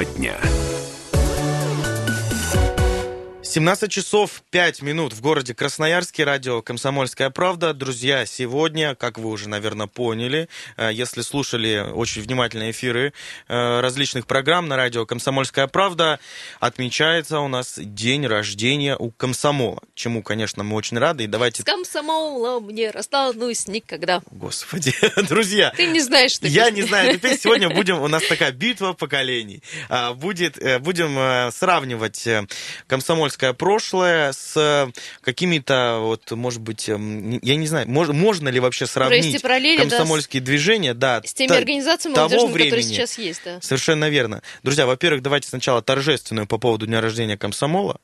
Тема дня. 17 часов 5 минут в городе Красноярске, радио «Комсомольская правда». Друзья, сегодня, как вы уже, наверное, поняли, э, если слушали очень внимательные эфиры э, различных программ на радио «Комсомольская правда», отмечается у нас день рождения у комсомола, чему, конечно, мы очень рады. И давайте... С комсомолом не расстанусь никогда. Господи, друзья. Ты не знаешь, что Я не знаю, теперь сегодня будем, у нас такая битва поколений. А, будет, э, будем сравнивать комсомольское советское прошлое с э, какими-то, вот, может быть, эм, я не знаю, мож, можно ли вообще сравнить параллели, комсомольские да, движения, да, с теми та, организациями молодежными, времени. которые сейчас есть, да. Совершенно верно. Друзья, во-первых, давайте сначала торжественную по поводу дня рождения комсомола.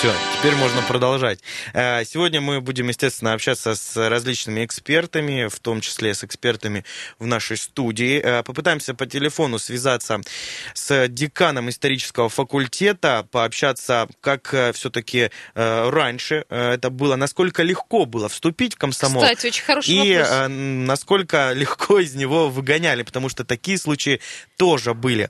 Все, теперь можно продолжать. Э, сегодня мы будем, естественно, общаться с различными экспертами, в том числе с экспертами в нашей студии. Э, попытаемся по телефону связаться с деканом исторического факультета, пообщаться, как э, все-таки раньше это было, насколько легко было вступить в комсомол. Кстати, очень хороший и вопрос. насколько легко из него выгоняли, потому что такие случаи тоже были.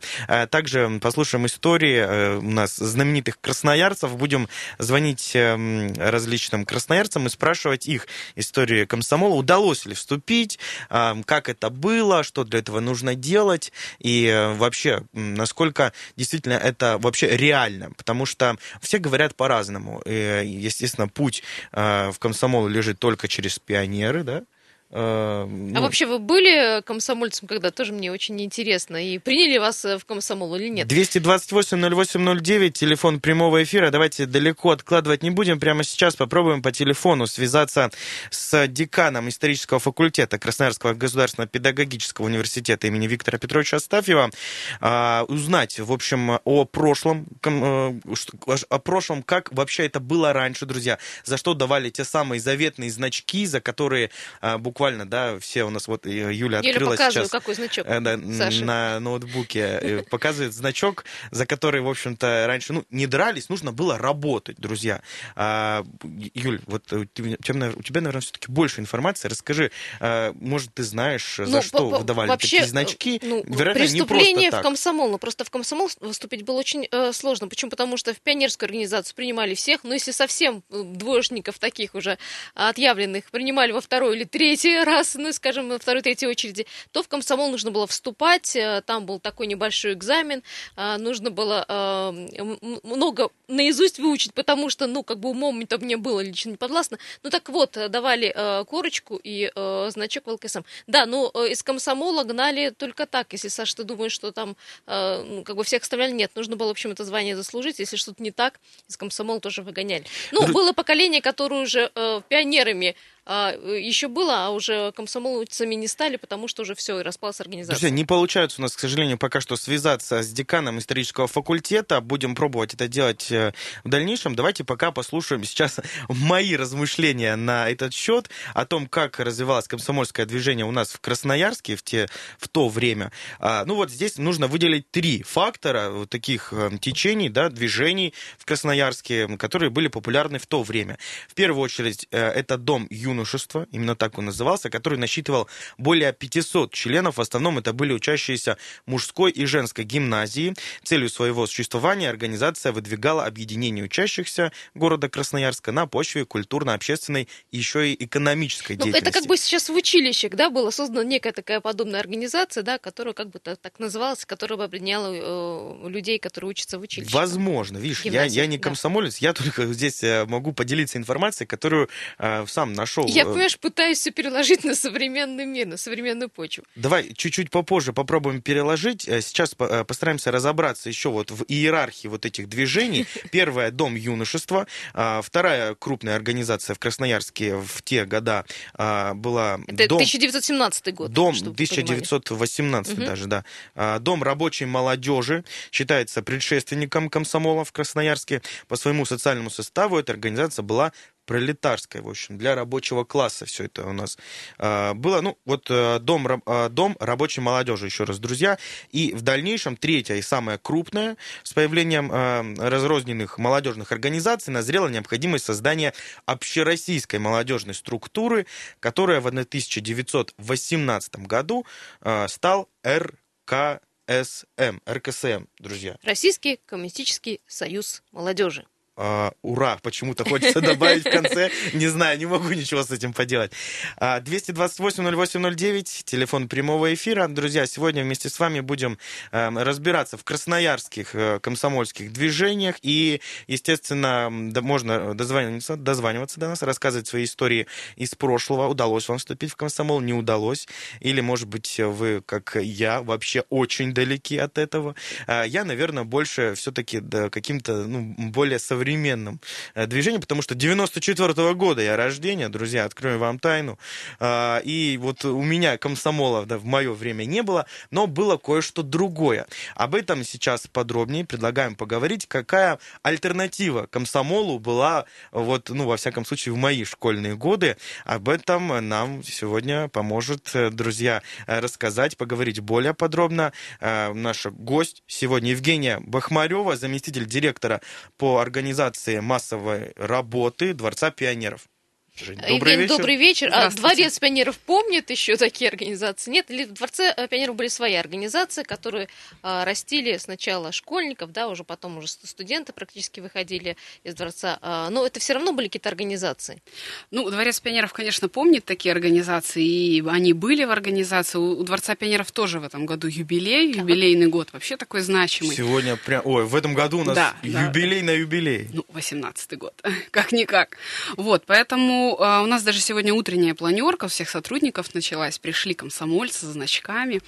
Также послушаем истории у нас знаменитых красноярцев, будем звонить эм, различным красноярцам и спрашивать их историю комсомола, удалось ли вступить, эм, как это было, что для этого нужно делать, и э, вообще, насколько действительно это вообще реально, потому что все говорят по-разному. Естественно, путь э, в комсомол лежит только через пионеры, да, а ну, вообще вы были комсомольцем когда? Тоже мне очень интересно. И приняли вас э, в комсомол или нет? 228-08-09, телефон прямого эфира. Давайте далеко откладывать не будем. Прямо сейчас попробуем по телефону связаться с деканом исторического факультета Красноярского государственного педагогического университета имени Виктора Петровича Астафьева. А, узнать, в общем, о прошлом, э, о прошлом, как вообще это было раньше, друзья. За что давали те самые заветные значки, за которые буквально буквально, да, все у нас, вот Юля открыла Юля сейчас... какой значок, э, да, на ноутбуке, э, показывает значок, за который, в общем-то, раньше, ну, не дрались, нужно было работать, друзья. А, Юль, вот у тебя, у тебя наверное, все-таки больше информации. Расскажи, может, ты знаешь, за ну, что выдавали вообще, такие значки? Ну, Вероятно, преступление в комсомол, ну, просто в комсомол выступить было очень э, сложно. Почему? Потому что в пионерскую организацию принимали всех, но если совсем двоечников таких уже отъявленных принимали во второй или третий третий раз, ну, скажем, на второй, третьей очереди, то в комсомол нужно было вступать, э, там был такой небольшой экзамен, э, нужно было э, много наизусть выучить, потому что, ну, как бы умом это мне было лично не подвластно. Ну, так вот, давали корочку и значок в ЛКСМ. Да, ну, из комсомола гнали только так, если, Саша, ты думаешь, что там, ну, как бы всех оставляли, нет, нужно было, в общем, это звание заслужить, если что-то не так, из комсомола тоже выгоняли. Ну, было поколение, которое уже пионерами а, еще было, а уже комсомольцами не стали, потому что уже все, и распалась организация. Друзья, не получается у нас, к сожалению, пока что связаться с деканом исторического факультета. Будем пробовать это делать э, в дальнейшем. Давайте пока послушаем сейчас мои размышления на этот счет, о том, как развивалось комсомольское движение у нас в Красноярске в, те, в то время. А, ну вот здесь нужно выделить три фактора вот таких э, течений, да, движений в Красноярске, которые были популярны в то время. В первую очередь, э, это дом Ю юношества, именно так он назывался, который насчитывал более 500 членов. В основном это были учащиеся мужской и женской гимназии. Целью своего существования организация выдвигала объединение учащихся города Красноярска на почве культурно-общественной и еще и экономической ну, деятельности. Это как бы сейчас в училищах, да, была создана некая такая подобная организация, да, которая как бы так, так называлась, которая бы объединяла э, людей, которые учатся в училище. Возможно, видишь, я, я не комсомолец, да. я только здесь э, могу поделиться информацией, которую э, сам нашел нашел. Я, э, понимаешь, пытаюсь все переложить на современный мир, на современную почву. Давай чуть-чуть попозже попробуем переложить. Э, сейчас э, постараемся разобраться еще вот в иерархии вот этих движений. Первая — Дом юношества. А, вторая крупная организация в Красноярске в те года а, была... Это дом... 1917 год. Дом 1918 угу. даже, да. А, дом рабочей молодежи считается предшественником комсомола в Красноярске. По своему социальному составу эта организация была пролетарская, в общем, для рабочего класса все это у нас а, было. Ну, вот э, дом, а, дом рабочей молодежи, еще раз, друзья. И в дальнейшем третья и самая крупная, с появлением а, разрозненных молодежных организаций, назрела необходимость создания общероссийской молодежной структуры, которая в 1918 году стал РК РКСМ. РКСМ, друзья. Российский коммунистический союз молодежи. Uh, ура, почему-то хочется добавить в конце. Не знаю, не могу ничего с этим поделать. Uh, 228-08-09, телефон прямого эфира. Друзья, сегодня вместе с вами будем uh, разбираться в красноярских э, комсомольских движениях. И, естественно, да, можно дозваниваться, дозваниваться до нас, рассказывать свои истории из прошлого. Удалось вам вступить в комсомол, не удалось. Или, может быть, вы, как я, вообще очень далеки от этого. Я, наверное, больше все-таки да, каким-то ну, более современным современном э, движении, потому что 94 -го года я рождения, друзья, открою вам тайну. А, и вот у меня комсомола да, в мое время не было, но было кое-что другое. Об этом сейчас подробнее предлагаем поговорить, какая альтернатива комсомолу была, вот, ну, во всяком случае, в мои школьные годы. Об этом нам сегодня поможет, э, друзья, э, рассказать, поговорить более подробно. Наша гость сегодня Евгения Бахмарева, заместитель директора по организации организации массовой работы Дворца пионеров. Жень, добрый Евгений, вечер. добрый вечер. А Дворец пионеров помнит еще такие организации? Нет, или в Дворце э, пионеров были свои организации, которые а, растили сначала школьников, да, уже потом уже студенты практически выходили из Дворца. А, но это все равно были какие-то организации. Ну, Дворец пионеров, конечно, помнит такие организации, и они были в организации. У, у Дворца пионеров тоже в этом году юбилей, так. юбилейный год, вообще такой значимый. Сегодня прям, ой, в этом году у нас да, юбилей да. на юбилей. Ну, 18-й год, как-никак. Вот, поэтому а, у нас даже сегодня утренняя планерка всех сотрудников началась. Пришли комсомольцы со значками.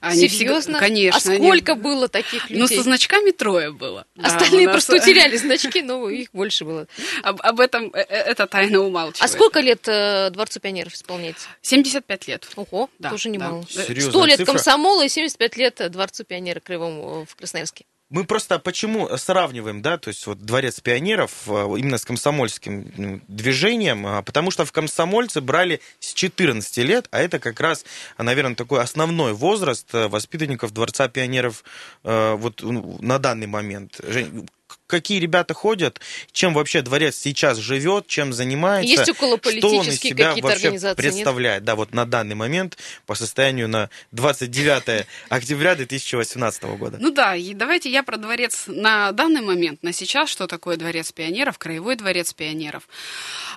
Они Серьезно? Всегда, конечно. А сколько они... было таких людей? Ну, со значками трое было. Остальные да, нас... просто утеряли значки, но их больше было. Об, об этом э, э, это тайна умалчивает. А сколько лет э, Дворцу пионеров исполняется? 75 лет. Ого, да, тоже немало. Да. 100 лет цифра. комсомола и 75 лет Дворцу пионера Кривому в Красноярске. Мы просто почему сравниваем, да, то есть вот Дворец пионеров э, именно с комсомольским ну, движением, а, потому что в комсомольцы брали с 14 лет, а это как раз, наверное, такой основной возраст э, воспитанников Дворца пионеров э, вот ну, на данный момент. Жень, какие ребята ходят, чем вообще дворец сейчас живет, чем занимается, Есть около что он из себя вообще представляет. Нет? Да, вот на данный момент по состоянию на 29 октября 2018 года. Ну да, и давайте я про дворец на данный момент, на сейчас, что такое дворец пионеров, краевой дворец пионеров.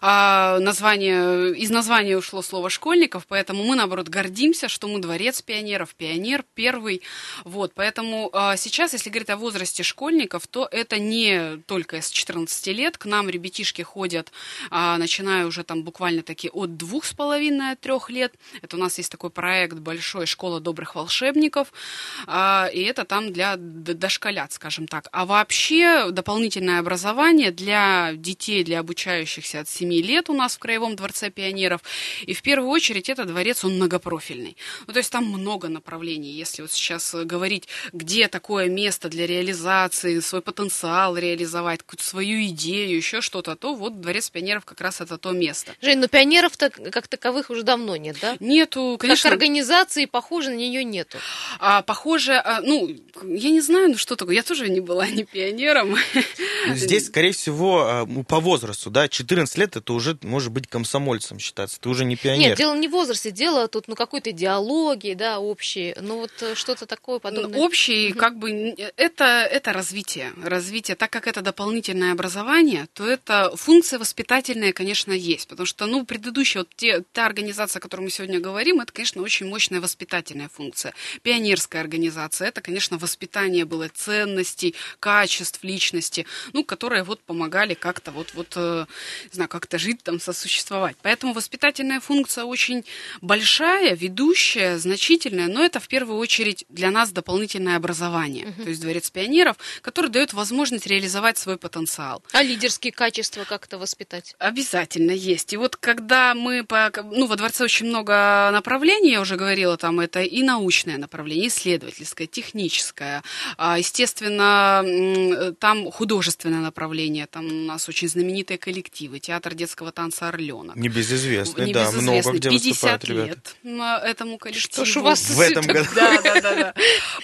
А, название, из названия ушло слово школьников, поэтому мы, наоборот, гордимся, что мы дворец пионеров, пионер первый. Вот, поэтому а, сейчас, если говорить о возрасте школьников, то это не только с 14 лет. К нам ребятишки ходят, а, начиная уже там буквально таки от двух с половиной, от трех лет. Это у нас есть такой проект большой «Школа добрых волшебников», а, и это там для дошколят, скажем так. А вообще дополнительное образование для детей, для обучающихся от 7 лет у нас в Краевом дворце пионеров. И в первую очередь это дворец, он многопрофильный. Ну, то есть там много направлений. Если вот сейчас говорить, где такое место для реализации, свой потенциал, потенциал реализовать, какую-то свою идею, еще что-то, то вот Дворец пионеров как раз это то место. Жень, но пионеров-то как таковых уже давно нет, да? Нету, конечно. Как организации, похоже, на нее нету. А, похоже, а, ну, я не знаю, ну что такое, я тоже не была не пионером. Здесь, скорее всего, а, ну, по возрасту, да, 14 лет это уже может быть комсомольцем считаться, ты уже не пионер. Нет, дело не в возрасте, дело тут, ну, какой-то идеологии, да, общей, ну, вот э, что-то такое подобное. Ну, общий, как бы, это, это развитие, развитие так как это дополнительное образование, то это функция воспитательная, конечно, есть. Потому что, ну, предыдущая, вот те, та организация, о которой мы сегодня говорим, это, конечно, очень мощная воспитательная функция. Пионерская организация, это, конечно, воспитание было ценностей, качеств личности, ну, которые вот помогали как-то вот, вот, э, не знаю, как-то жить там, сосуществовать. Поэтому воспитательная функция очень большая, ведущая, значительная, но это в первую очередь для нас дополнительное образование. Uh-huh. То есть дворец пионеров, который дает возможность возможность реализовать свой потенциал. А лидерские качества как-то воспитать? Обязательно есть. И вот когда мы, по, ну, во дворце очень много направлений, я уже говорила, там это и научное направление, исследовательское, техническое, а, естественно, там художественное направление. Там у нас очень знаменитые коллективы. Театр детского танца «Орленок». Небезызвестный, да, много где 50 лет ребята. этому коллективу. Что ж у вас в этом году? Да, да, да, да.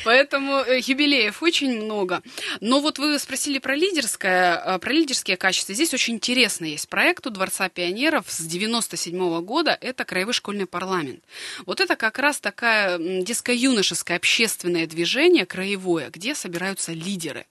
Поэтому э, юбилеев очень много. Но вот вы спросили про лидерское, э, про лидерские качества. Здесь очень интересно есть проект у Дворца пионеров с 97 -го года. Это Краевой школьный парламент. Вот это как раз такая детско-юношеское общественное движение краевое, где собираются лидеры.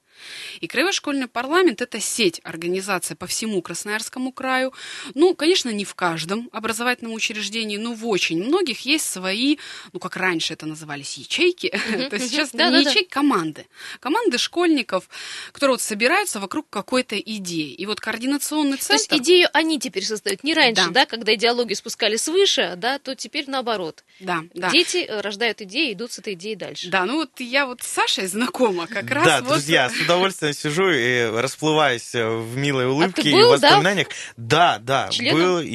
И Краевой школьный парламент – это сеть организаций по всему Красноярскому краю. Ну, конечно, не в каждом образовательном учреждении, но в очень многих есть свои, ну, как раньше это назывались, ячейки. То есть сейчас не ячейки, команды. Команды школьников, которые вот собираются вокруг какой-то идеи. И вот координационный центр... То есть идею они теперь создают. Не раньше, да, когда идеологию спускали свыше, да, то теперь наоборот. Да, да. Дети э, рождают идеи, идут с этой идеей дальше. Да, ну вот я вот с Сашей знакома как раз. Да, друзья, с удовольствием сижу и расплываюсь в милой улыбке а был, и воспоминаниях. Да, да, да Членом? был и,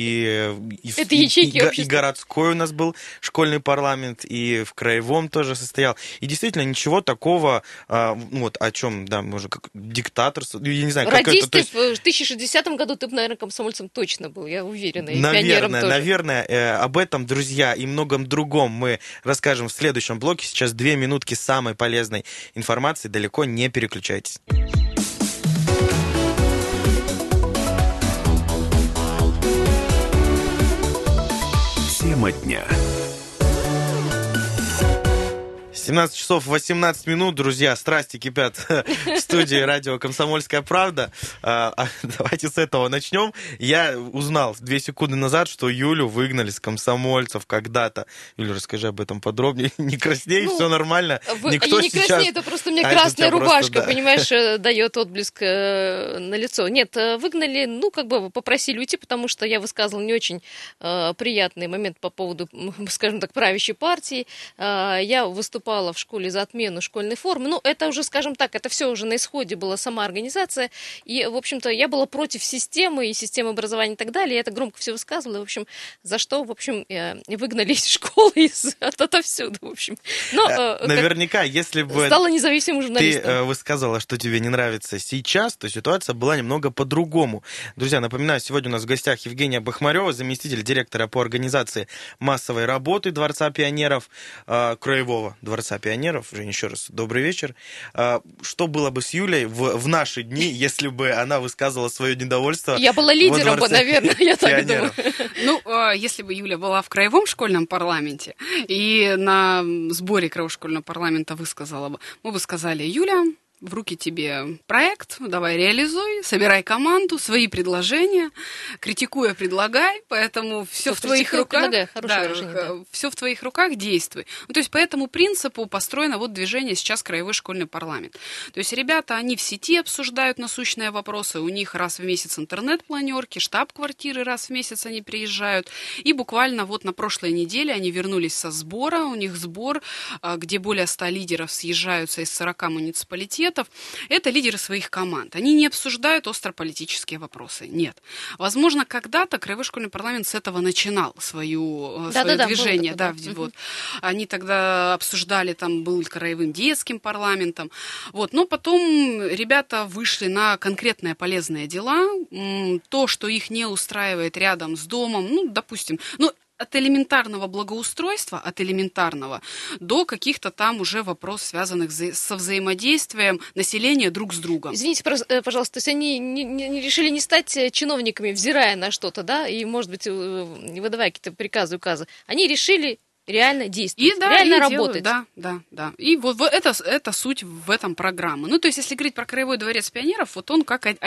и, Это и, и, и городской у нас был школьный парламент, и в краевом тоже состоял. И действительно ничего такого, а, вот о чем, да, может, как диктаторство, я не знаю, Родись как это. Ты в 2060 году ты бы, наверное, комсомольцем точно был, я уверена. И наверное, тоже. наверное, э, об этом, друзья, и многом другом мы расскажем в следующем блоке. Сейчас две минутки самой полезной информации. Далеко не переключайтесь. Тема дня. 17 часов 18 минут, друзья, страсти кипят в студии радио «Комсомольская правда». А, а, давайте с этого начнем. Я узнал две секунды назад, что Юлю выгнали с комсомольцев когда-то. Юля, расскажи об этом подробнее. Не красней, ну, все нормально. Вы, Никто не сейчас... красней, это просто мне а красная рубашка, просто, да. понимаешь, э, дает отблеск э, на лицо. Нет, э, выгнали, ну, как бы попросили уйти, потому что я высказывал не очень э, приятный момент по поводу, скажем так, правящей партии. Э, я выступала выступала в школе за отмену школьной формы. Ну, это уже, скажем так, это все уже на исходе была сама организация. И, в общем-то, я была против системы и системы образования и так далее. Я это громко все высказывала. В общем, за что, в общем, выгнали из школы, из, от, отовсюду, в общем. Но, э, Наверняка, если бы стала независимым журналистом. ты э, высказала, что тебе не нравится сейчас, то ситуация была немного по-другому. Друзья, напоминаю, сегодня у нас в гостях Евгения Бахмарева, заместитель директора по организации массовой работы Дворца пионеров э, Краевого Дворца Дворца пионеров. Жень, еще раз добрый вечер. А, что было бы с Юлей в, в наши дни, если бы она высказывала свое недовольство? Я была лидером бы, наверное, я так думаю. Ну, а, если бы Юля была в краевом школьном парламенте и на сборе краевого школьного парламента высказала бы, мы бы сказали, Юля, в руки тебе проект, давай реализуй, собирай команду, свои предложения, критикуя, предлагай, поэтому все в твоих руках. Да, да. Все в твоих руках, действуй. Ну, то есть по этому принципу построено вот движение сейчас краевой школьный парламент. То есть ребята, они в сети обсуждают насущные вопросы, у них раз в месяц интернет-планерки, штаб-квартиры раз в месяц они приезжают, и буквально вот на прошлой неделе они вернулись со сбора, у них сбор, а, где более 100 лидеров съезжаются из 40 муниципалитетов, университетов, это лидеры своих команд. Они не обсуждают острополитические вопросы. Нет. Возможно, когда-то Краевой школьный парламент с этого начинал свою, да, свое да, движение. Да, да, вот. Они тогда обсуждали, там был краевым детским парламентом. Вот. Но потом ребята вышли на конкретные полезные дела. То, что их не устраивает рядом с домом, ну, допустим, ну, от элементарного благоустройства, от элементарного, до каких-то там уже вопросов, связанных со взаимодействием населения друг с другом. Извините, э, пожалуйста, то есть они не, не решили не стать э, чиновниками, взирая на что-то, да, и, может быть, э, выдавая какие-то приказы, указы. Они решили реально действовать, и, да, реально и работать. Делают, да, да, да. И вот, вот это, это суть в этом программы. Ну, то есть, если говорить про Краевой дворец пионеров, вот он как э,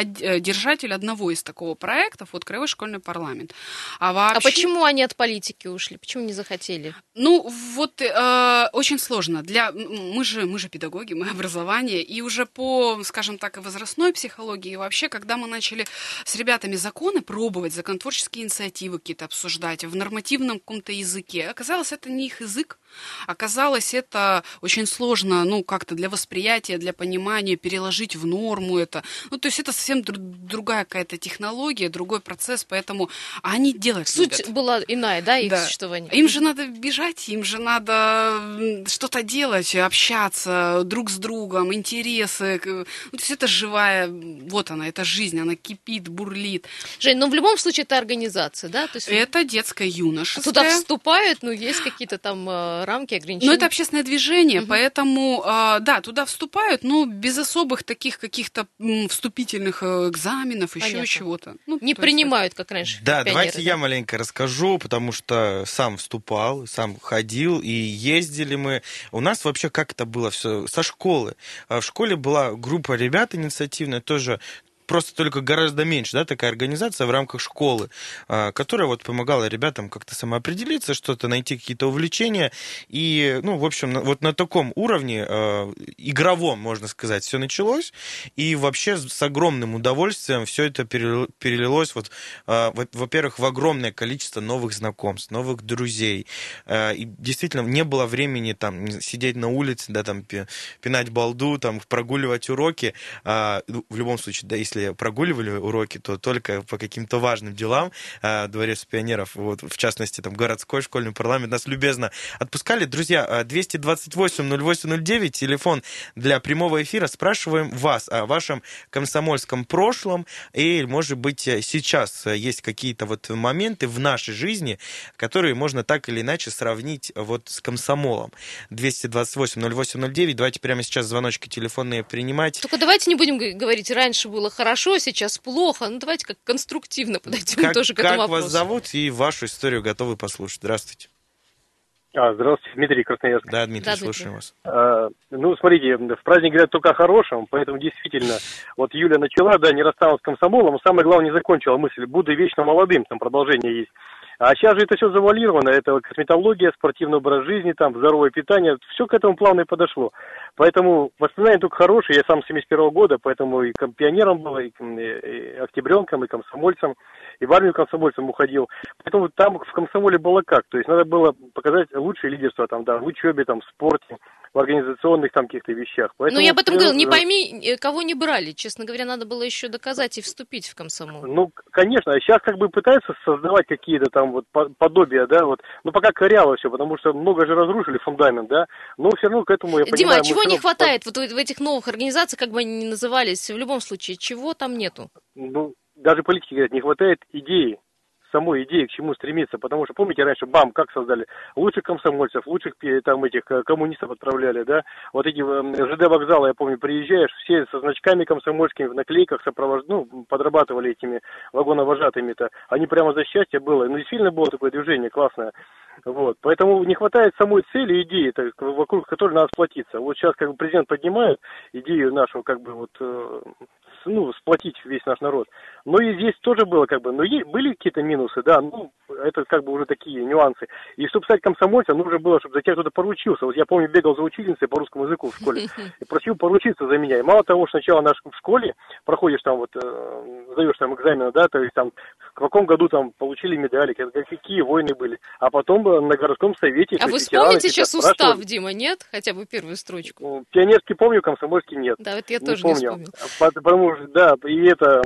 держатель одного из такого проектов, вот Краевой школьный парламент. А, а вообще... а почему они от политики ушли? Почему не захотели? Ну, вот э, очень сложно. Для... Мы, же, мы же педагоги, мы образование, и уже по, скажем так, возрастной психологии, вообще, когда мы начали с ребятами законы пробовать, законотворческие инициативы какие-то обсуждать в нормативном каком-то языке, оказалось, это не их язык. Оказалось, это очень сложно, ну, как-то для восприятия, для понимания, переложить в норму это. Ну, то есть это совсем др- другая какая-то технология, другой процесс, поэтому они делать Суть любят. была иная, да, их да. существования? Им же надо бежать, им же надо что-то делать, общаться друг с другом, интересы. Ну, то есть это живая, вот она, это жизнь, она кипит, бурлит. Жень, ну в любом случае это организация, да? То есть... Это детская юношеская. Туда вступают, ну, есть какие-то там э, рамки, ограничения. Но это общественное движение, угу. поэтому, э, да, туда вступают, но без особых таких каких-то вступительных э, экзаменов, Понятно. еще чего-то. Ну, Не принимают, как раньше. Да, пионеры, давайте да? я маленько расскажу, потому что сам вступал, сам ходил, и ездили мы. У нас вообще как это было все со школы. А в школе была группа ребят инициативная, тоже просто только гораздо меньше, да, такая организация в рамках школы, а, которая вот помогала ребятам как-то самоопределиться, что-то найти какие-то увлечения. И, ну, в общем, вот на таком уровне, а, игровом, можно сказать, все началось. И вообще с огромным удовольствием все это перелилось, вот, а, во-первых, в огромное количество новых знакомств, новых друзей. И действительно не было времени там сидеть на улице, да, там пинать балду, там прогуливать уроки. Ну, в любом случае, да, если если прогуливали уроки, то только по каким-то важным делам а, Дворец пионеров, вот, в частности, там, городской школьный парламент, нас любезно отпускали. Друзья, 228-0809, телефон для прямого эфира. Спрашиваем вас о вашем комсомольском прошлом, и, может быть, сейчас есть какие-то вот моменты в нашей жизни, которые можно так или иначе сравнить вот с комсомолом. 228-0809, давайте прямо сейчас звоночки телефонные принимать. Только давайте не будем говорить, раньше было хорошо, хорошо, сейчас плохо. Ну, давайте как конструктивно подойдем как, тоже к этому вопросу. Как вас зовут и вашу историю готовы послушать? Здравствуйте. А, здравствуйте, Дмитрий Красноярск. Да, Дмитрий, да, слушаем вас. А, ну, смотрите, в праздник говорят только о хорошем, поэтому действительно, вот Юля начала, да, не рассталась с комсомолом, но самое главное, не закончила мысль, буду вечно молодым, там продолжение есть. А сейчас же это все завуалировано, это косметология, спортивный образ жизни, там, здоровое питание, все к этому плавно и подошло. Поэтому воспоминания только хорошие, я сам с 71 года, поэтому и пионером был, и, и октябренком, и комсомольцем, и в армию комсомольцем уходил. Поэтому там в комсомоле было как, то есть надо было показать лучшее лидерство там, да, в учебе, там, в спорте, в организационных там каких-то вещах. Поэтому, ну, я об этом говорил, не пойми, э, кого не брали. Честно говоря, надо было еще доказать и вступить в комсомол. Ну, конечно, а сейчас как бы пытаются создавать какие-то там вот подобия, да, вот, ну, пока коряво все, потому что много же разрушили фундамент, да, но все равно к этому, я Дима, понимаю... а чего не хватает вот в этих новых организациях, как бы они ни назывались, в любом случае, чего там нету? Ну, даже политики говорят, не хватает идеи, самой идеи, к чему стремиться. Потому что, помните, раньше БАМ как создали? Лучших комсомольцев, лучших там этих э, коммунистов отправляли, да? Вот эти э, ЖД вокзалы, я помню, приезжаешь, все со значками комсомольскими в наклейках сопровож... ну, подрабатывали этими вагоновожатыми-то. Они прямо за счастье было. Ну, действительно было такое движение классное. Вот. Поэтому не хватает самой цели, идеи, вокруг которой надо сплотиться. Вот сейчас как бы президент поднимает идею нашего как бы вот э, ну, сплотить весь наш народ. Но и здесь тоже было как бы, но есть, были какие-то минусы, да, ну, это как бы уже такие нюансы. И чтобы стать комсомольцем, нужно было, чтобы за тебя кто-то поручился. Вот я помню, бегал за учительницей по русскому языку в школе и просил поручиться за меня. И мало того, что сначала наш в школе проходишь там вот, э, сдаешь там экзамены, да, то есть там в каком году там получили медали, какие войны были. А потом на городском совете... А вы вспомните сейчас устав, Дима, нет? Хотя бы первую строчку. Ну, пионерский помню, комсомольский нет. Да, вот я не тоже помню. не вспомнил. Потому что, да, и это...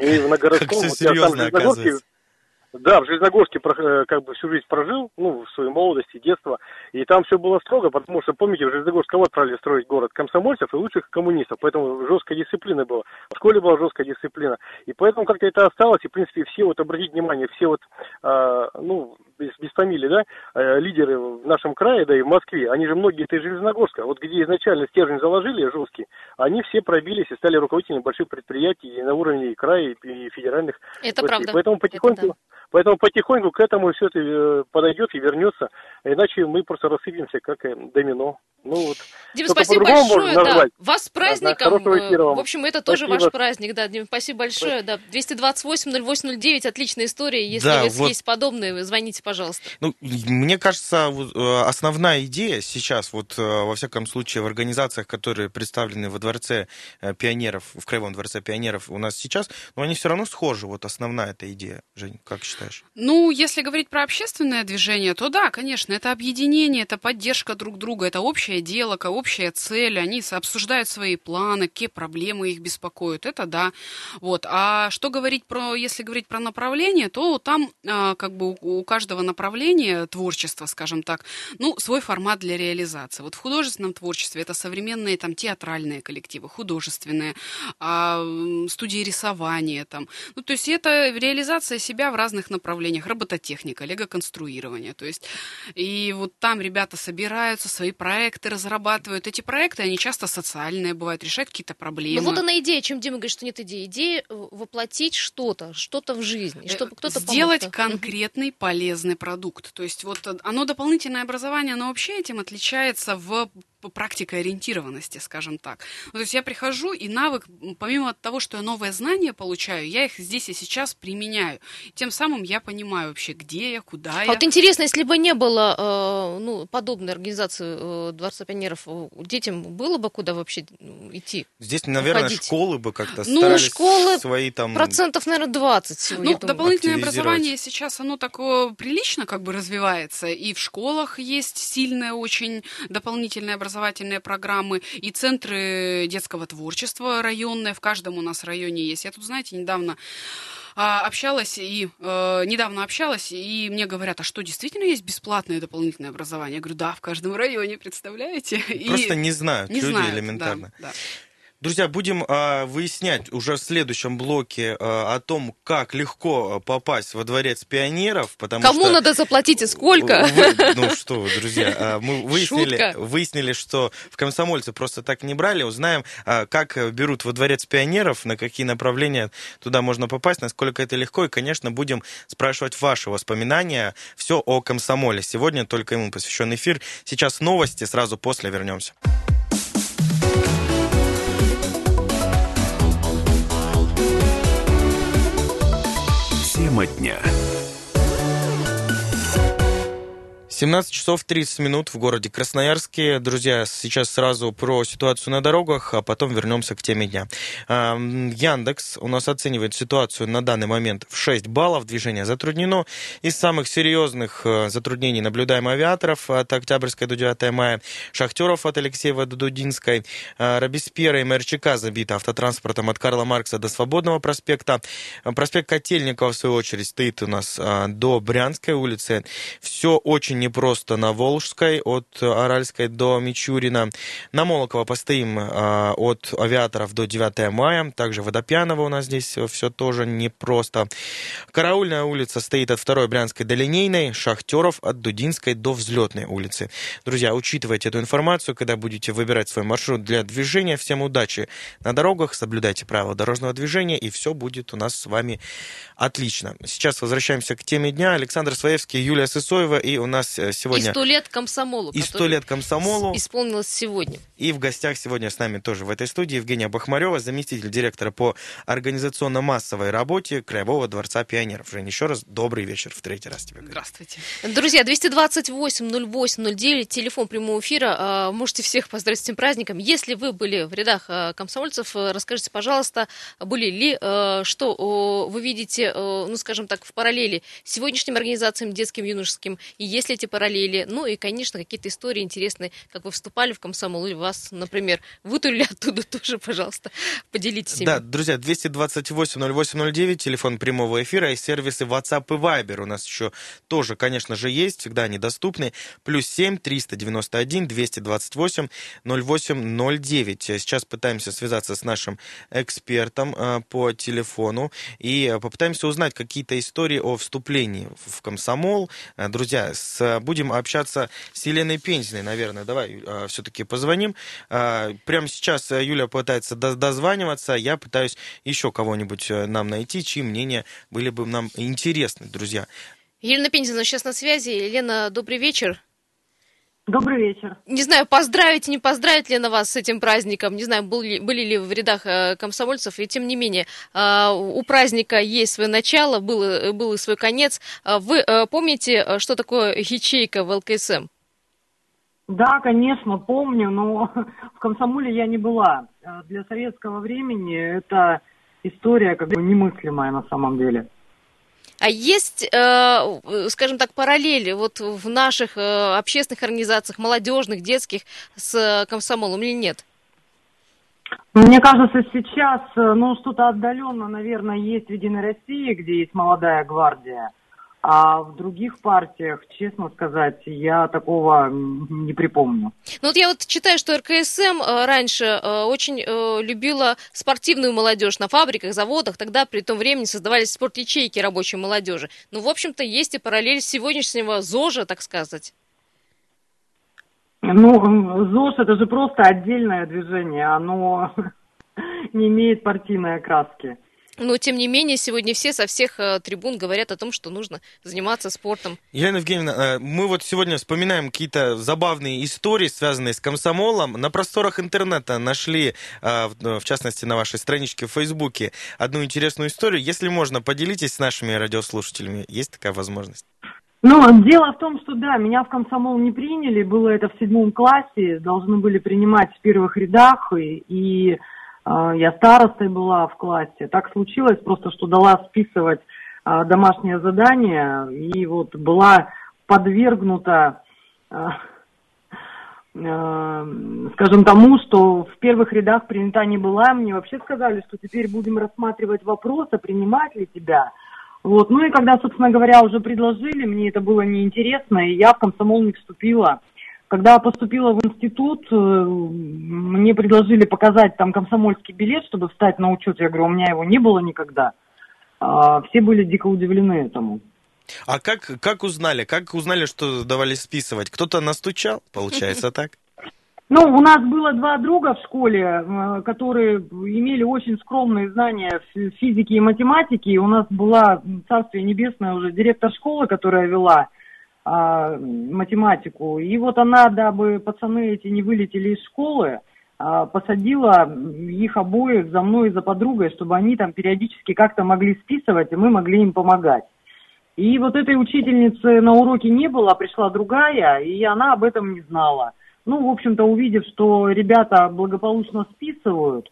И на городском... Как все серьезно, оказывается. Да, в Железногорске э, как бы всю жизнь прожил, ну, в своей молодости, детство, и там все было строго, потому что, помните, в Железногорск кого отправили строить город? Комсомольцев и лучших коммунистов, поэтому жесткая дисциплина была. В школе была жесткая дисциплина, и поэтому как-то это осталось, и, в принципе, все вот, обратите внимание, все вот, э, ну, без, без фамилии, да, э, лидеры в нашем крае, да, и в Москве, они же многие, это из Железногорска, вот где изначально стержень заложили жесткий, они все пробились и стали руководителями больших предприятий и на уровне и края, и федеральных. Это властей. правда. Поэтому потихоньку... Это да Поэтому потихоньку к этому все это э, подойдет и вернется, иначе мы просто рассыпемся, как э, домино. Ну, вот. Дим, спасибо большое. Да. Вас с праздником. Да, в общем, это тоже спасибо. ваш праздник. Да, Дим, спасибо большое. Да. 228-08-09, отличная история. Если да, у вас вот... есть подобные, звоните, пожалуйста. Пожалуйста. Ну, мне кажется, э, основная идея сейчас, вот э, во всяком случае, в организациях, которые представлены во Дворце э, пионеров, в Краевом Дворце пионеров у нас сейчас, но они все равно схожи. Вот основная эта идея. Жень, как считаешь? Ну, если говорить про общественное движение, то да, конечно, это объединение, это поддержка друг друга, это общее дело, общая цель, они обсуждают свои планы, какие проблемы их беспокоят, это да. Вот. А что говорить про, если говорить про направление, то там а, как бы у каждого направления творчества, скажем так, ну, свой формат для реализации. Вот в художественном творчестве это современные там театральные коллективы, художественные, а, студии рисования там. Ну, то есть это реализация себя в разных направлениях. Робототехника, лего-конструирование. То есть и вот там ребята собираются, свои проекты разрабатывают. Эти проекты, они часто социальные бывают, решают какие-то проблемы. Ну вот она идея, чем Дима говорит, что нет идеи. Идея э, воплотить что-то, что-то в жизнь, чтобы кто-то Сделать помог конкретный полезный продукт. То есть вот оно дополнительное образование, оно вообще этим отличается в практикоориентированности, скажем так. Ну, то есть я прихожу, и навык, помимо того, что я новые знания получаю, я их здесь и сейчас применяю. Тем самым я понимаю вообще, где я, куда а я. вот интересно, если бы не было э, ну, подобной организации э, Дворца пионеров, детям было бы куда вообще идти? Здесь, наверное, ходить? школы бы как-то ну, старались школы свои там... процентов, наверное, 20 сегодня. Ну, дополнительное образование сейчас, оно такое прилично как бы развивается, и в школах есть сильное очень дополнительное образование, образовательные программы и центры детского творчества районные. В каждом у нас районе есть. Я тут, знаете, недавно а, общалась и э, недавно общалась, и мне говорят, а что, действительно есть бесплатное дополнительное образование? Я говорю, да, в каждом районе, представляете? Просто и... не знают не люди знают, элементарно. Да, да. Друзья, будем э, выяснять уже в следующем блоке э, о том, как легко попасть во дворец пионеров. Потому Кому что... надо заплатить и сколько? Вы, ну что вы, друзья, э, мы выяснили, выяснили, что в комсомольцы просто так не брали. Узнаем, э, как берут во дворец пионеров, на какие направления туда можно попасть, насколько это легко. И, конечно, будем спрашивать ваши воспоминания. Все о комсомоле. Сегодня только ему посвящен эфир. Сейчас новости, сразу после вернемся. Тема дня. 17 часов 30 минут в городе Красноярске. Друзья, сейчас сразу про ситуацию на дорогах, а потом вернемся к теме дня. Яндекс у нас оценивает ситуацию на данный момент в 6 баллов. Движение затруднено. Из самых серьезных э, затруднений наблюдаем авиаторов от Октябрьской до 9 мая, шахтеров от Алексеева до Дудинской, э, Робеспьера и МРЧК забиты автотранспортом от Карла Маркса до Свободного проспекта. Проспект Котельникова, в свою очередь, стоит у нас э, до Брянской улицы. Все очень не просто на Волжской от Аральской до Мичурина. На Молокова постоим а, от авиаторов до 9 мая. Также Водопьянова у нас здесь все тоже непросто. Караульная улица стоит от 2 Брянской до Линейной, Шахтеров от Дудинской до Взлетной улицы. Друзья, учитывайте эту информацию, когда будете выбирать свой маршрут для движения. Всем удачи на дорогах, соблюдайте правила дорожного движения, и все будет у нас с вами отлично. Сейчас возвращаемся к теме дня. Александр Своевский, Юлия Сысоева, и у нас сегодня... И сто лет комсомолу. И сто лет комсомолу. Исполнилось сегодня. И в гостях сегодня с нами тоже в этой студии Евгения Бахмарева, заместитель директора по организационно-массовой работе Краевого дворца пионеров. Жень, еще раз добрый вечер в третий раз тебе. Здравствуйте. Друзья, 228-08-09, телефон прямого эфира. А, можете всех поздравить с этим праздником. Если вы были в рядах а, комсомольцев, а, расскажите, пожалуйста, были ли, что вы видите, ну, скажем так, в параллели с сегодняшним организациям детским, юношеским, и если эти параллели. Ну и, конечно, какие-то истории интересные, как вы вступали в комсомол, или вас, например, вытурили оттуда тоже, пожалуйста, поделитесь ими. Да, друзья, 228-08-09, телефон прямого эфира и сервисы WhatsApp и Viber у нас еще тоже, конечно же, есть, всегда они доступны. Плюс 7 391 228 08 09. Сейчас пытаемся связаться с нашим экспертом э, по телефону и попытаемся узнать какие-то истории о вступлении в комсомол. Э, друзья, с будем общаться с Еленой Пензиной, наверное. Давай э, все-таки позвоним. Э, прямо сейчас э, Юля пытается дозваниваться. Я пытаюсь еще кого-нибудь э, нам найти, чьи мнения были бы нам интересны, друзья. Елена Пензина сейчас на связи. Елена, добрый вечер. Добрый вечер. Не знаю, поздравить, не поздравить ли на вас с этим праздником, не знаю, были, были ли в рядах э, комсомольцев, и тем не менее, э, у праздника есть свое начало, был, был и свой конец. Э, вы помните, что такое ячейка в ЛКСМ? Да, конечно, помню, но в комсомоле я не была. Для советского времени это история как бы немыслимая на самом деле. А есть, э, скажем так, параллели вот в наших э, общественных организациях, молодежных, детских, с комсомолом или нет? Мне кажется, сейчас, э, ну, что-то отдаленно, наверное, есть в Единой России, где есть молодая гвардия. А в других партиях, честно сказать, я такого не припомню. Ну вот я вот читаю, что РКСМ э, раньше э, очень э, любила спортивную молодежь на фабриках, заводах. Тогда при том времени создавались спорт-ячейки рабочей молодежи. Ну, в общем-то, есть и параллель сегодняшнего ЗОЖа, так сказать. Ну, ЗОЖ это же просто отдельное движение, оно не имеет партийной окраски. Но, тем не менее, сегодня все со всех э, трибун говорят о том, что нужно заниматься спортом. Елена Евгеньевна, э, мы вот сегодня вспоминаем какие-то забавные истории, связанные с комсомолом. На просторах интернета нашли, э, в частности, на вашей страничке в Фейсбуке, одну интересную историю. Если можно, поделитесь с нашими радиослушателями. Есть такая возможность? Ну, дело в том, что да, меня в комсомол не приняли, было это в седьмом классе, должны были принимать в первых рядах, и, и я старостой была в классе. Так случилось просто, что дала списывать а, домашнее задание и вот была подвергнута, а, скажем, тому, что в первых рядах принята не была. Мне вообще сказали, что теперь будем рассматривать вопрос, а принимать ли тебя. Вот. Ну и когда, собственно говоря, уже предложили, мне это было неинтересно, и я в комсомол не вступила. Когда поступила в институт, э, мне предложили показать там комсомольский билет, чтобы встать на учет. Я говорю, у меня его не было никогда. А, все были дико удивлены этому. А как, как узнали? Как узнали, что давали списывать? Кто-то настучал, получается так? Ну, у нас было два друга в школе, э, которые имели очень скромные знания физики и математики. У нас была, царствие небесное, уже директор школы, которая вела а, математику. И вот она, дабы пацаны эти не вылетели из школы, а, посадила их обоих за мной и за подругой, чтобы они там периодически как-то могли списывать, и мы могли им помогать. И вот этой учительницы на уроке не было, а пришла другая, и она об этом не знала. Ну, в общем-то, увидев, что ребята благополучно списывают,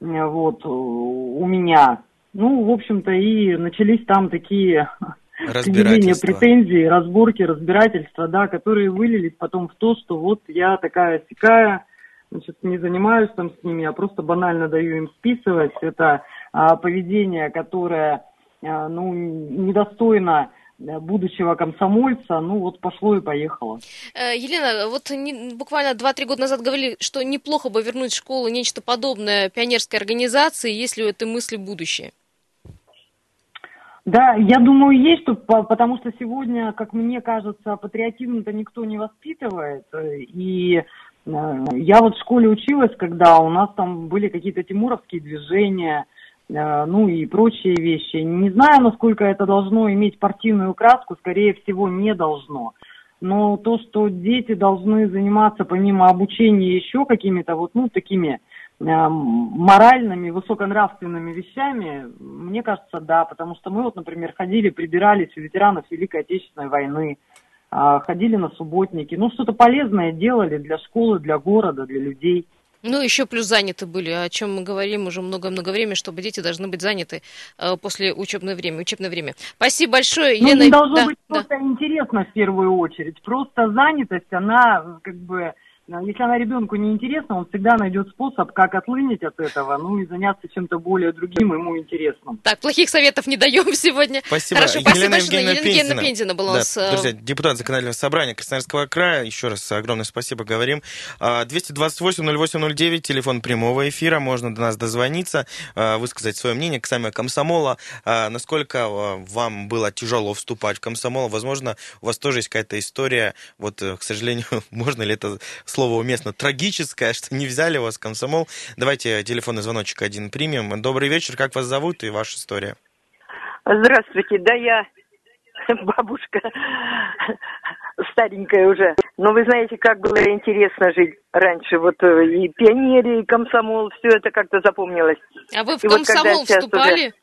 э, вот, у меня, ну, в общем-то, и начались там такие предъявление претензий, разборки, разбирательства, да, которые вылились потом в то, что вот я такая сякая, значит, не занимаюсь там с ними, а просто банально даю им списывать. Это а, поведение, которое, а, ну, недостойно будущего комсомольца, ну вот пошло и поехало. Э, Елена, вот не, буквально 2-3 года назад говорили, что неплохо бы вернуть в школу нечто подобное пионерской организации, если у этой мысли будущее. Да, я думаю, есть, потому что сегодня, как мне кажется, патриотизм-то никто не воспитывает. И э, я вот в школе училась, когда у нас там были какие-то тимуровские движения, э, ну и прочие вещи. Не знаю, насколько это должно иметь партийную краску, скорее всего, не должно. Но то, что дети должны заниматься помимо обучения еще какими-то вот, ну, такими моральными, высоконравственными вещами, мне кажется, да, потому что мы вот, например, ходили, прибирались у ветеранов Великой Отечественной войны, а, ходили на субботники, ну, что-то полезное делали для школы, для города, для людей. Ну, еще плюс заняты были, о чем мы говорим уже много-много времени, чтобы дети должны быть заняты э, после учебного времени, учебное время. Спасибо большое, ну, Елена. Ну, должно да, быть да. просто интересно в первую очередь. Просто занятость, она как бы если она ребенку не интересна, он всегда найдет способ, как отлынить от этого, ну и заняться чем-то более другим ему интересным. Так, плохих советов не даем сегодня. Спасибо. Хорошо, спасибо большое. Елена Евгеньевна Пензина была да, у нас. Э, друзья, депутат законодательного собрания Красноярского края. Еще раз огромное спасибо говорим. 228-0809, телефон прямого эфира. Можно до нас дозвониться, а, высказать свое мнение к сами комсомола. А, насколько а, вам было тяжело вступать в комсомол? Возможно, у вас тоже есть какая-то история. Вот, э, к сожалению, можно ли это слово уместно, трагическое, что не взяли вас в комсомол. Давайте телефонный звоночек один примем. Добрый вечер, как вас зовут и ваша история? Здравствуйте, да я бабушка старенькая уже. Но вы знаете, как было интересно жить раньше. Вот э, и пионерия, и комсомол, все это как-то запомнилось. А вы в и комсомол вот вступали? Уже...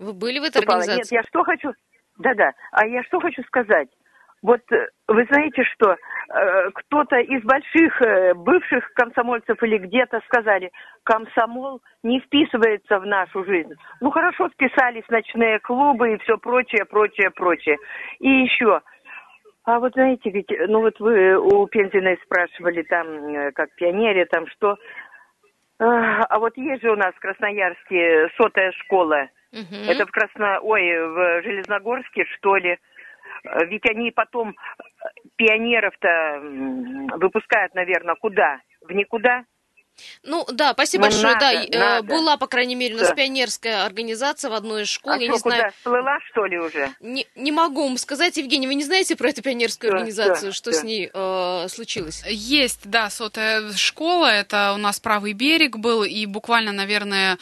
Вы были в этой вступала. организации? Нет, я что хочу... Да-да. А я что хочу сказать? Вот э, вы знаете что, э, кто-то из больших э, бывших комсомольцев или где-то сказали, комсомол не вписывается в нашу жизнь. Ну хорошо вписались ночные клубы и все прочее, прочее, прочее. И еще, а вот знаете, ведь, ну вот вы у Пензиной спрашивали там, как пионере, там что. А вот есть же у нас в Красноярске сотая школа. Угу. Это в Красно... Ой, в Железногорске, что ли. Э, ведь они потом э, пионеров-то выпускают, наверное, куда? В никуда? Ну да, спасибо ну, большое. Надо, да, надо. была, по крайней мере, у нас да. пионерская организация в одной из школ. А я что, не куда? знаю. Всплыла, что ли, уже? Не, не могу вам сказать, Евгений, вы не знаете про эту пионерскую да, организацию, да, что да. с ней э, случилось? Есть, да, сотая школа, это у нас правый берег был, и буквально, наверное,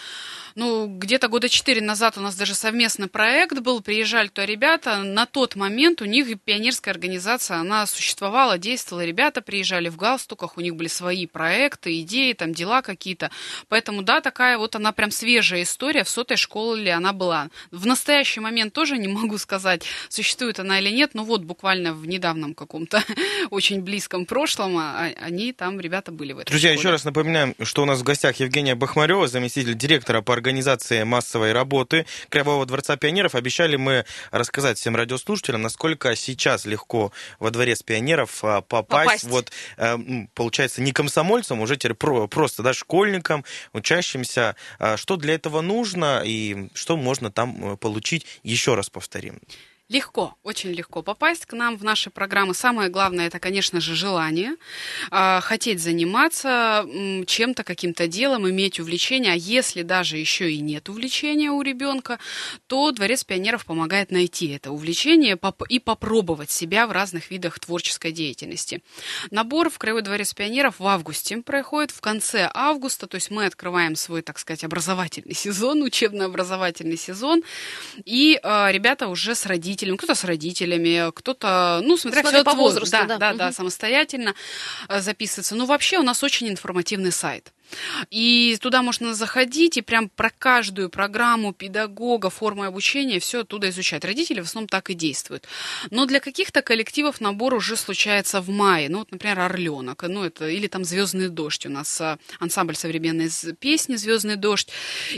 ну, где-то года четыре назад у нас даже совместный проект был, приезжали туда ребята, на тот момент у них пионерская организация, она существовала, действовала, ребята приезжали в галстуках, у них были свои проекты, идеи, там дела какие-то, поэтому, да, такая вот она прям свежая история, в сотой школе ли она была. В настоящий момент тоже не могу сказать, существует она или нет, но вот буквально в недавнем каком-то очень близком прошлом а, они там, ребята, были в этом. Друзья, школе. еще раз напоминаем, что у нас в гостях Евгения Бахмарева, заместитель директора по организации массовой работы Кривого дворца пионеров. Обещали мы рассказать всем радиослушателям, насколько сейчас легко во дворец пионеров а, попасть. попасть. Вот, э, получается, не комсомольцам, уже теперь просто да, школьникам, учащимся. А что для этого нужно и что можно там э, получить, еще раз повторим. Легко, очень легко попасть к нам в наши программы. Самое главное, это, конечно же, желание, э, хотеть заниматься чем-то, каким-то делом, иметь увлечение. А если даже еще и нет увлечения у ребенка, то Дворец пионеров помогает найти это увлечение и попробовать себя в разных видах творческой деятельности. Набор в Краевой Дворец пионеров в августе проходит, в конце августа, то есть мы открываем свой, так сказать, образовательный сезон, учебно-образовательный сезон, и э, ребята уже с родителями родителями, кто-то с родителями, кто-то, ну, смотря, смотря все по возрасту, да, да, да, угу. да, самостоятельно э, записываться. Ну, вообще у нас очень информативный сайт. И туда можно заходить и прям про каждую программу педагога, формы обучения все оттуда изучать. Родители в основном так и действуют. Но для каких-то коллективов набор уже случается в мае. Ну, вот, например, Орленок, ну, это, или там Звездный дождь. У нас а, ансамбль современной песни Звездный дождь.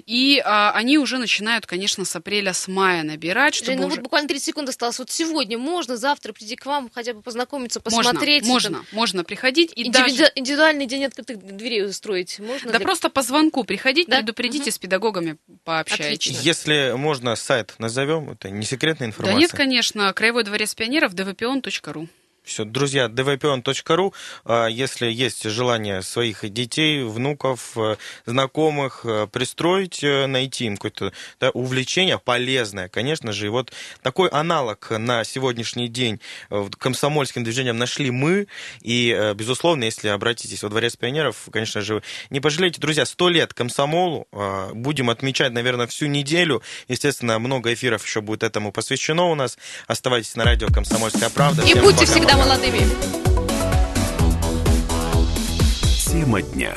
И а, они уже начинают, конечно, с апреля, с мая набирать. Чтобы Жень, ну уже... вот буквально 30 секунд осталось. Вот сегодня можно, завтра приди к вам, хотя бы познакомиться, посмотреть. Можно, можно, можно приходить. И Индивиду... даже... Индивидуальный день открытых дверей устроить можно? Да для... просто по звонку приходить, да? предупредите, угу. с педагогами пообщайтесь. Отлично. Если можно, сайт назовем, это не секретная информация. Да нет, конечно, Краевой дворец пионеров, dvpion.ru. Все, друзья, dvpion.ru, а, если есть желание своих детей, внуков, э, знакомых э, пристроить, э, найти им какое-то да, увлечение полезное, конечно же. И вот такой аналог на сегодняшний день комсомольским движением нашли мы. И, безусловно, если обратитесь во Дворец пионеров, конечно же, не пожалейте. Друзья, сто лет комсомолу. Будем отмечать, наверное, всю неделю. Естественно, много эфиров еще будет этому посвящено у нас. Оставайтесь на радио «Комсомольская правда». И Всем будьте пока. всегда молодыми. Тема дня.